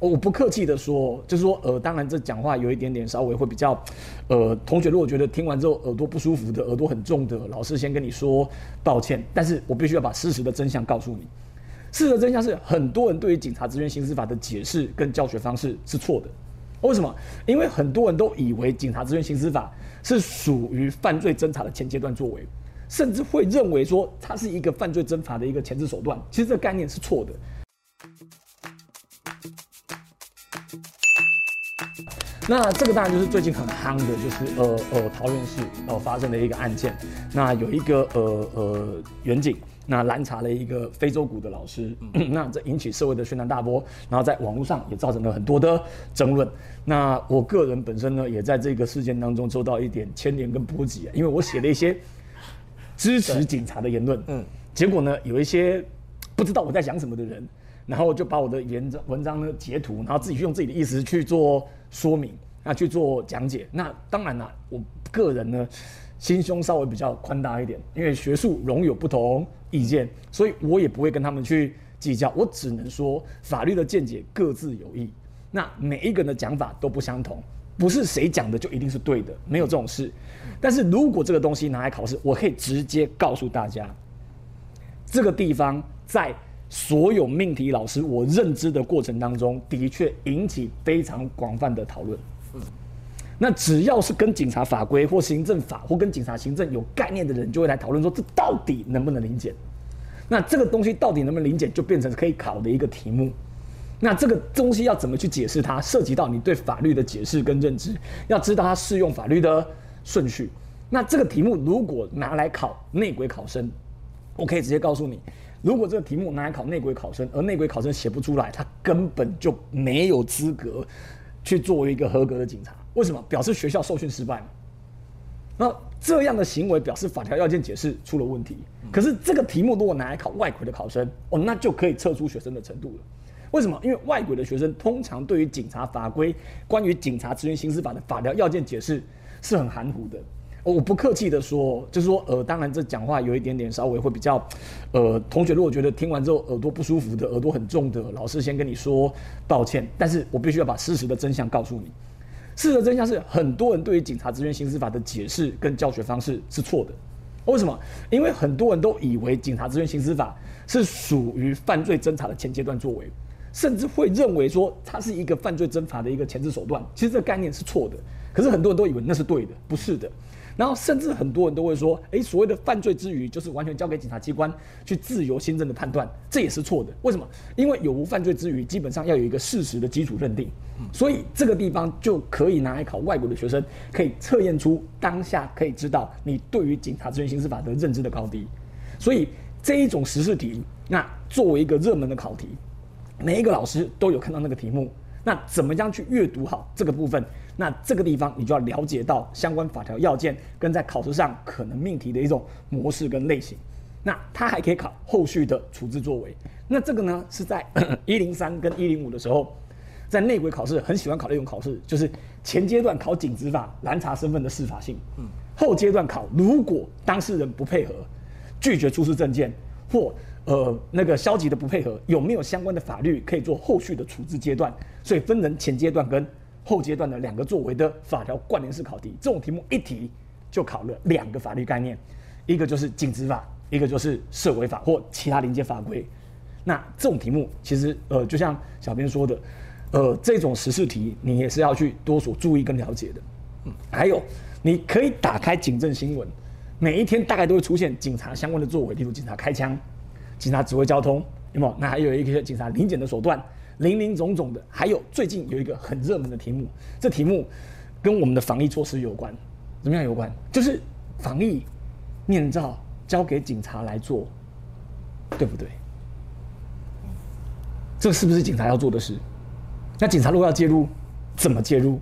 我不客气的说，就是说，呃，当然这讲话有一点点稍微会比较，呃，同学如果觉得听完之后耳朵不舒服的，耳朵很重的，老师先跟你说抱歉，但是我必须要把事实的真相告诉你。事实的真相是，很多人对于警察职员刑事法的解释跟教学方式是错的。为什么？因为很多人都以为警察职员刑事法是属于犯罪侦查的前阶段作为，甚至会认为说它是一个犯罪侦查的一个前置手段。其实这个概念是错的。那这个当然就是最近很夯的，就是呃呃桃园市呃发生的一个案件。那有一个呃呃远景，那拦查了一个非洲鼓的老师，那这引起社会的轩然大波，然后在网络上也造成了很多的争论。那我个人本身呢，也在这个事件当中受到一点牵连跟波及啊，因为我写了一些支持警察的言论，嗯，结果呢，有一些不知道我在讲什么的人。然后就把我的文章文章呢截图，然后自己用自己的意思去做说明，啊去做讲解。那当然啦，我个人呢心胸稍微比较宽大一点，因为学术容有不同意见，所以我也不会跟他们去计较。我只能说法律的见解各自有异，那每一个人的讲法都不相同，不是谁讲的就一定是对的，没有这种事。但是如果这个东西拿来考试，我可以直接告诉大家，这个地方在。所有命题老师，我认知的过程当中，的确引起非常广泛的讨论。嗯，那只要是跟警察法规或行政法或跟警察行政有概念的人，就会来讨论说，这到底能不能临检？那这个东西到底能不能临检，就变成可以考的一个题目。那这个东西要怎么去解释它，涉及到你对法律的解释跟认知，要知道它适用法律的顺序。那这个题目如果拿来考内鬼考生，我可以直接告诉你。如果这个题目拿来考内鬼考生，而内鬼考生写不出来，他根本就没有资格去作为一个合格的警察。为什么？表示学校受训失败。那这样的行为表示法条要件解释出了问题。可是这个题目如果拿来考外鬼的考生，哦，那就可以测出学生的程度了。为什么？因为外鬼的学生通常对于警察法规、关于警察职员刑事法的法条要件解释是很含糊的。我不客气的说，就是说，呃，当然这讲话有一点点稍微会比较，呃，同学如果觉得听完之后耳朵不舒服的，耳朵很重的，老师先跟你说抱歉，但是我必须要把事实的真相告诉你。事实的真相是，很多人对于警察职员刑事法的解释跟教学方式是错的。为什么？因为很多人都以为警察职员刑事法是属于犯罪侦查的前阶段作为，甚至会认为说它是一个犯罪侦查的一个前置手段。其实这个概念是错的，可是很多人都以为那是对的，不是的。然后甚至很多人都会说，哎，所谓的犯罪之余，就是完全交给警察机关去自由新政的判断，这也是错的。为什么？因为有无犯罪之余，基本上要有一个事实的基础认定，所以这个地方就可以拿来考外国的学生，可以测验出当下可以知道你对于警察职权刑事法的认知的高低。所以这一种实事题，那作为一个热门的考题，每一个老师都有看到那个题目。那怎么样去阅读好这个部分？那这个地方你就要了解到相关法条要件跟在考试上可能命题的一种模式跟类型。那它还可以考后续的处置作为。那这个呢是在 一零三跟一零五的时候，在内鬼考试很喜欢考的一种考试，就是前阶段考警执法拦查身份的司法性，嗯，后阶段考如果当事人不配合，拒绝出示证件或。呃，那个消极的不配合有没有相关的法律可以做后续的处置阶段？所以分成前阶段跟后阶段的两个作为的法条关联式考题。这种题目一题就考了两个法律概念，一个就是警执法，一个就是涉违法或其他临界法规。那这种题目其实呃，就像小编说的，呃，这种实事题你也是要去多所注意跟了解的。嗯，还有你可以打开警政新闻，每一天大概都会出现警察相关的作为，例如警察开枪。警察指挥交通，有没有？那还有一些警察临检的手段，林林总总的。还有最近有一个很热门的题目，这题目跟我们的防疫措施有关，怎么样有关？就是防疫面罩交给警察来做，对不对？这是不是警察要做的事？那警察如果要介入，怎么介入？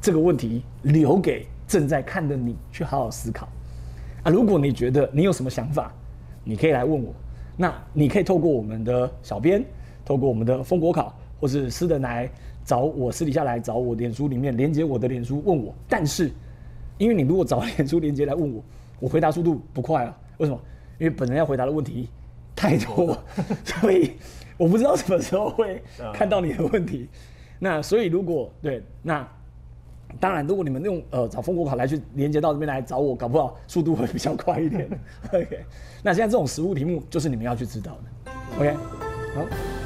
这个问题留给正在看的你去好好思考。啊，如果你觉得你有什么想法，你可以来问我。那你可以透过我们的小编，透过我们的封国考，或是私人来找我，私底下来找我，脸书里面连接我的脸书问我。但是，因为你如果找脸书连接来问我，我回答速度不快啊。为什么？因为本人要回答的问题太多，所 以我不知道什么时候会看到你的问题。那所以如果对那。当然，如果你们用呃找风国卡来去连接到这边来找我，搞不好速度会比较快一点。OK，那现在这种实物题目就是你们要去知道的。OK，好。